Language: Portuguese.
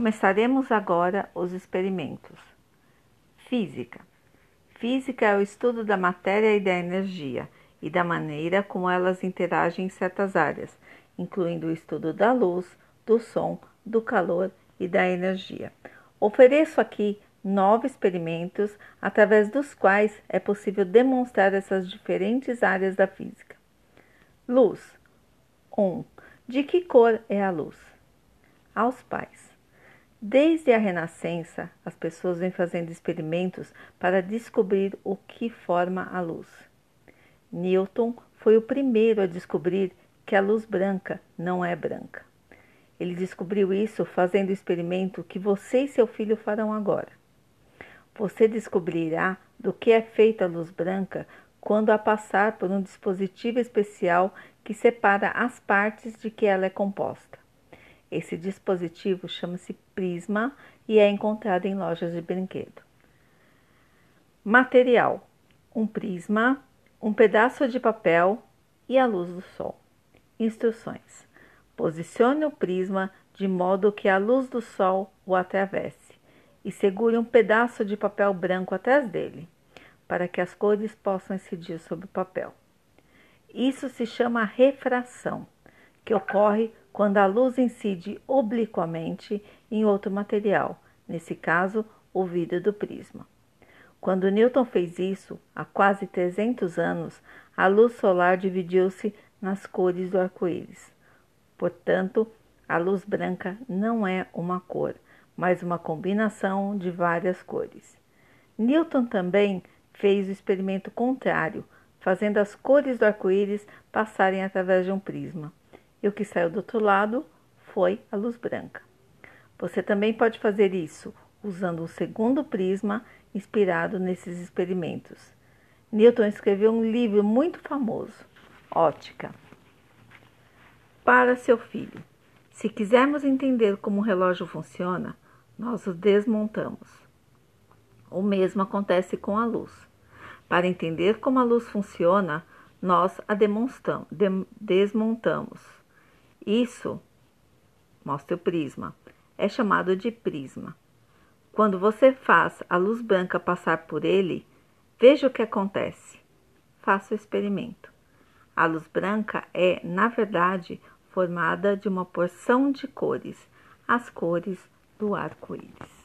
Começaremos agora os experimentos. Física. Física é o estudo da matéria e da energia e da maneira como elas interagem em certas áreas, incluindo o estudo da luz, do som, do calor e da energia. Ofereço aqui nove experimentos através dos quais é possível demonstrar essas diferentes áreas da física. Luz. 1. Um, de que cor é a luz? Aos pais. Desde a Renascença, as pessoas vêm fazendo experimentos para descobrir o que forma a luz. Newton foi o primeiro a descobrir que a luz branca não é branca. Ele descobriu isso fazendo o experimento que você e seu filho farão agora. Você descobrirá do que é feita a luz branca quando a passar por um dispositivo especial que separa as partes de que ela é composta. Esse dispositivo chama-se prisma e é encontrado em lojas de brinquedo. Material: um prisma, um pedaço de papel e a luz do sol. Instruções: posicione o prisma de modo que a luz do sol o atravesse e segure um pedaço de papel branco atrás dele, para que as cores possam incidir sobre o papel. Isso se chama refração, que ocorre quando a luz incide obliquamente em outro material, nesse caso, o vidro do prisma. Quando Newton fez isso, há quase 300 anos, a luz solar dividiu-se nas cores do arco-íris. Portanto, a luz branca não é uma cor, mas uma combinação de várias cores. Newton também fez o experimento contrário, fazendo as cores do arco-íris passarem através de um prisma e o que saiu do outro lado foi a luz branca. Você também pode fazer isso usando um segundo prisma inspirado nesses experimentos. Newton escreveu um livro muito famoso, Ótica. Para seu filho, se quisermos entender como o relógio funciona, nós o desmontamos. O mesmo acontece com a luz. Para entender como a luz funciona, nós a demonstramos, desmontamos. Isso, mostra o prisma, é chamado de prisma. Quando você faz a luz branca passar por ele, veja o que acontece. Faça o experimento. A luz branca é, na verdade, formada de uma porção de cores, as cores do arco-íris.